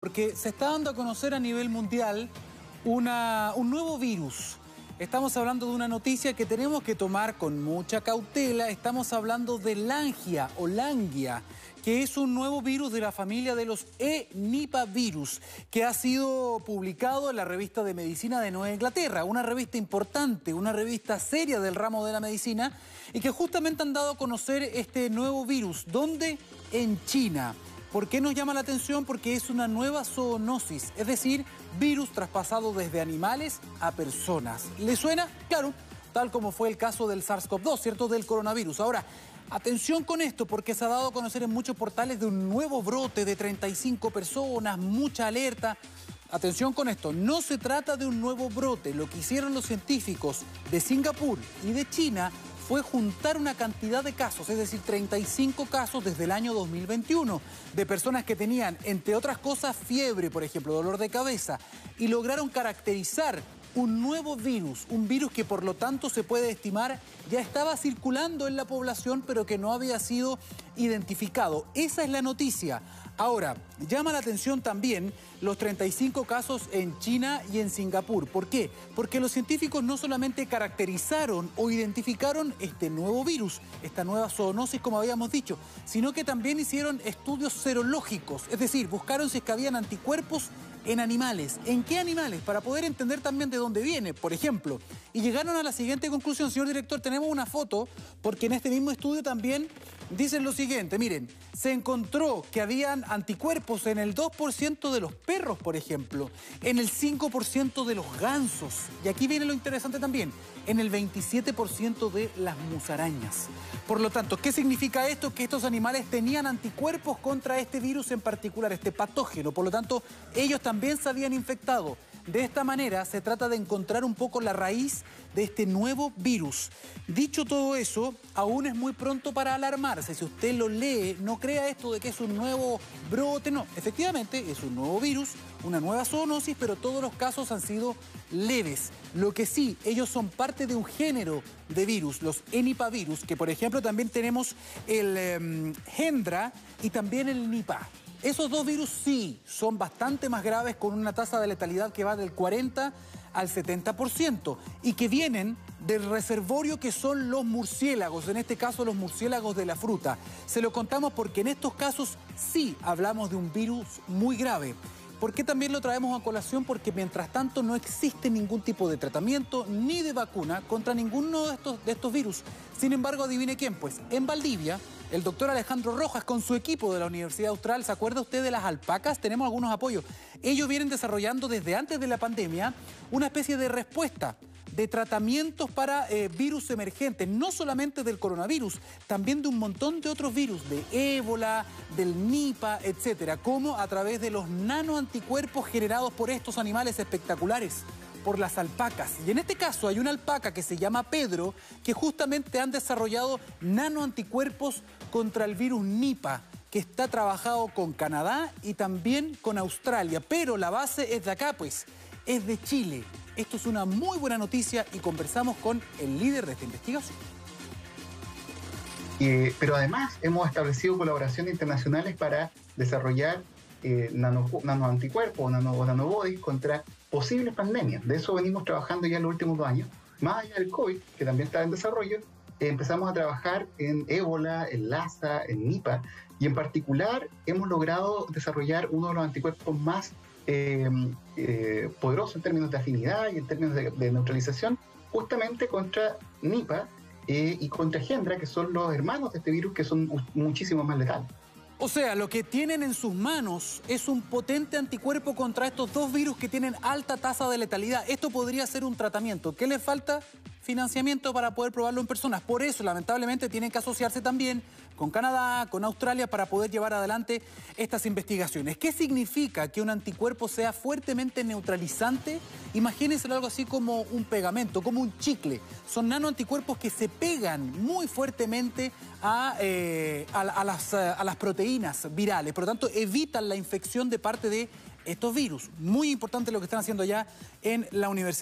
Porque se está dando a conocer a nivel mundial un nuevo virus. Estamos hablando de una noticia que tenemos que tomar con mucha cautela. Estamos hablando de Langia o Langia, que es un nuevo virus de la familia de los E-Nipavirus, que ha sido publicado en la revista de medicina de Nueva Inglaterra, una revista importante, una revista seria del ramo de la medicina, y que justamente han dado a conocer este nuevo virus. ¿Dónde? En China. ¿Por qué nos llama la atención? Porque es una nueva zoonosis, es decir, virus traspasado desde animales a personas. ¿Le suena? Claro, tal como fue el caso del SARS-CoV-2, ¿cierto? Del coronavirus. Ahora, atención con esto, porque se ha dado a conocer en muchos portales de un nuevo brote de 35 personas, mucha alerta. Atención con esto, no se trata de un nuevo brote. Lo que hicieron los científicos de Singapur y de China fue juntar una cantidad de casos, es decir, 35 casos desde el año 2021, de personas que tenían, entre otras cosas, fiebre, por ejemplo, dolor de cabeza, y lograron caracterizar un nuevo virus, un virus que por lo tanto se puede estimar ya estaba circulando en la población, pero que no había sido identificado. Esa es la noticia. Ahora, llama la atención también los 35 casos en China y en Singapur. ¿Por qué? Porque los científicos no solamente caracterizaron o identificaron este nuevo virus, esta nueva zoonosis, como habíamos dicho, sino que también hicieron estudios serológicos, es decir, buscaron si es que habían anticuerpos en animales. ¿En qué animales? Para poder entender también de dónde viene, por ejemplo. Y llegaron a la siguiente conclusión, señor director, tenemos una foto, porque en este mismo estudio también dicen lo siguiente, miren, se encontró que habían anticuerpos en el 2% de los perros, por ejemplo, en el 5% de los gansos, y aquí viene lo interesante también, en el 27% de las musarañas. Por lo tanto, ¿qué significa esto? Que estos animales tenían anticuerpos contra este virus en particular, este patógeno, por lo tanto, ellos también se habían infectado. De esta manera se trata de encontrar un poco la raíz de este nuevo virus. Dicho todo eso, aún es muy pronto para alarmarse. Si usted lo lee, no crea esto de que es un nuevo brote, no. Efectivamente, es un nuevo virus, una nueva zoonosis, pero todos los casos han sido leves. Lo que sí, ellos son parte de un género de virus, los enipavirus, que por ejemplo también tenemos el eh, Gendra y también el Nipah. Esos dos virus sí son bastante más graves con una tasa de letalidad que va del 40 al 70% y que vienen del reservorio que son los murciélagos, en este caso los murciélagos de la fruta. Se lo contamos porque en estos casos sí hablamos de un virus muy grave. ¿Por qué también lo traemos a colación? Porque mientras tanto no existe ningún tipo de tratamiento ni de vacuna contra ninguno de estos, de estos virus. Sin embargo, adivine quién, pues en Valdivia el doctor Alejandro Rojas con su equipo de la Universidad Austral. ¿Se acuerda usted de las alpacas? Tenemos algunos apoyos. Ellos vienen desarrollando desde antes de la pandemia una especie de respuesta de tratamientos para eh, virus emergentes, no solamente del coronavirus, también de un montón de otros virus, de ébola, del Nipah, etcétera, como a través de los nanoanticuerpos generados por estos animales espectaculares por las alpacas. Y en este caso hay una alpaca que se llama Pedro, que justamente han desarrollado nanoanticuerpos contra el virus Nipah que está trabajado con Canadá y también con Australia, pero la base es de acá, pues, es de Chile. Esto es una muy buena noticia y conversamos con el líder de esta investigación. Eh, pero además hemos establecido colaboraciones internacionales para desarrollar eh, nanoanticuerpos o nano, nanobodies contra posibles pandemias. De eso venimos trabajando ya en los últimos dos años. Más allá del COVID, que también está en desarrollo, empezamos a trabajar en ébola, en Lassa, en Nipah, y en particular hemos logrado desarrollar uno de los anticuerpos más eh, eh, poderosos en términos de afinidad y en términos de, neutralización, justamente contra Nipah eh, y contra Gendra, que son los hermanos de este virus que son muchísimo más letales. O sea, lo que tienen en sus manos es un potente anticuerpo contra estos dos virus que tienen alta tasa de letalidad. Esto podría ser un tratamiento. ¿Qué les falta? Financiamiento para poder probarlo en personas. Por eso, lamentablemente, tienen que asociarse también con Canadá, con Australia, para poder llevar adelante estas investigaciones. ¿Qué significa que un anticuerpo sea fuertemente neutralizante? Imagínense algo así como un pegamento, como un chicle. Son nanoanticuerpos que se pegan muy fuertemente a, eh, las, proteínas virales. Por lo tanto, evitan la infección de parte de estos virus. Muy importante lo que están haciendo ya en la universidad.